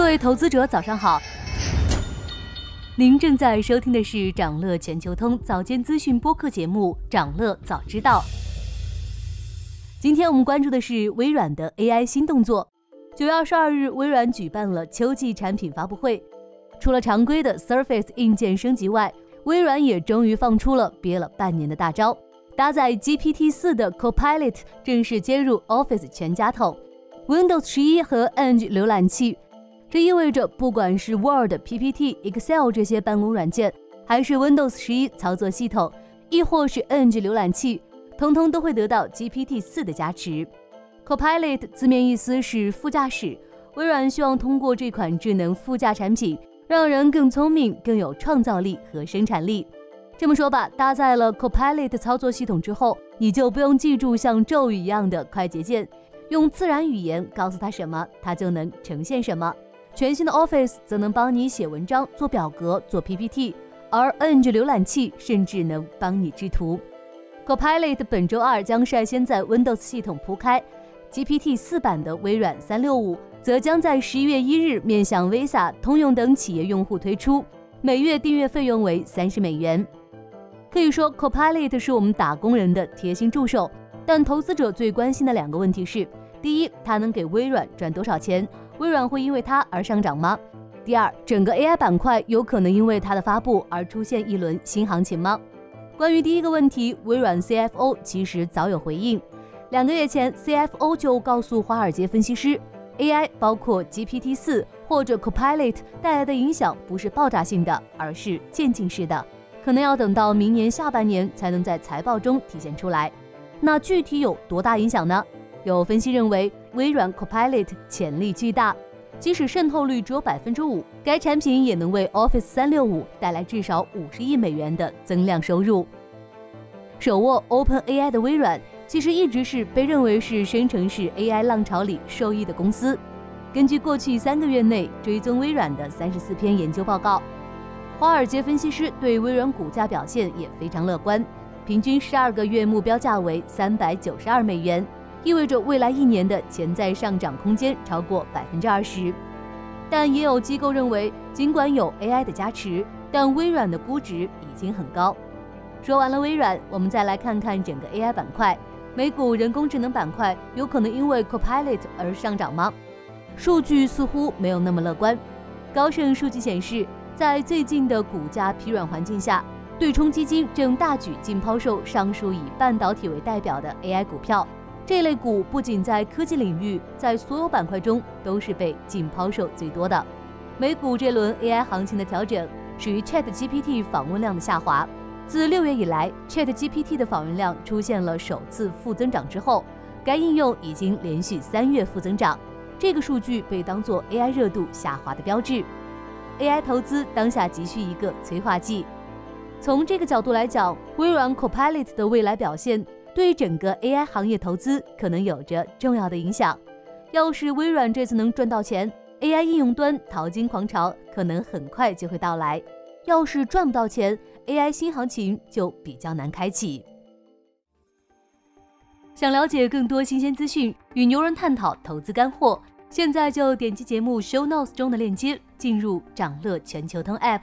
各位投资者，早上好。您正在收听的是长乐全球通早间资讯播客节目《长乐早知道》。今天我们关注的是微软的 AI 新动作。九月二十二日，微软举办了秋季产品发布会。除了常规的 Surface 硬件升级外，微软也终于放出了憋了半年的大招。搭载 GPT 四的 Copilot 正式接入 Office 全家桶，Windows 十一和 Edge 浏览器。这意味着，不管是 Word、PPT、Excel 这些办公软件，还是 Windows 十一操作系统，亦或是 Edge 浏览器，通通都会得到 GPT 四的加持。Copilot 字面意思是副驾驶，微软希望通过这款智能副驾产品，让人更聪明、更有创造力和生产力。这么说吧，搭载了 Copilot 操作系统之后，你就不用记住像咒语一样的快捷键，用自然语言告诉他什么，它就能呈现什么。全新的 Office 则能帮你写文章、做表格、做 PPT，而 Edge 浏览器甚至能帮你制图。Copilot 本周二将率先在 Windows 系统铺开，GPT 四版的微软三六五则将在十一月一日面向 Visa、通用等企业用户推出，每月订阅费用为三十美元。可以说，Copilot 是我们打工人的贴心助手，但投资者最关心的两个问题是：第一，它能给微软赚多少钱？微软会因为它而上涨吗？第二，整个 AI 板块有可能因为它的发布而出现一轮新行情吗？关于第一个问题，微软 CFO 其实早有回应。两个月前，CFO 就告诉华尔街分析师，AI 包括 GPT 四或者 Copilot 带来的影响不是爆炸性的，而是渐进式的，可能要等到明年下半年才能在财报中体现出来。那具体有多大影响呢？有分析认为，微软 Copilot 潜力巨大，即使渗透率只有百分之五，该产品也能为 Office 三六五带来至少五十亿美元的增量收入。手握 OpenAI 的微软，其实一直是被认为是生成式 AI 浪潮里受益的公司。根据过去三个月内追踪微软的三十四篇研究报告，华尔街分析师对微软股价表现也非常乐观，平均十二个月目标价为三百九十二美元。意味着未来一年的潜在上涨空间超过百分之二十，但也有机构认为，尽管有 AI 的加持，但微软的估值已经很高。说完了微软，我们再来看看整个 AI 板块。美股人工智能板块有可能因为 Copilot 而上涨吗？数据似乎没有那么乐观。高盛数据显示，在最近的股价疲软环境下，对冲基金正大举净抛售上述以半导体为代表的 AI 股票。这类股不仅在科技领域，在所有板块中都是被净抛售最多的。美股这轮 AI 行情的调整属于 ChatGPT 访问量的下滑。自六月以来，ChatGPT 的访问量出现了首次负增长之后，该应用已经连续三月负增长。这个数据被当作 AI 热度下滑的标志。AI 投资当下急需一个催化剂。从这个角度来讲，微软 Copilot 的未来表现。对整个 AI 行业投资可能有着重要的影响。要是微软这次能赚到钱，AI 应用端淘金狂潮可能很快就会到来；要是赚不到钱，AI 新行情就比较难开启。想了解更多新鲜资讯，与牛人探讨投资干货，现在就点击节目 Show Notes 中的链接，进入掌乐全球通 App。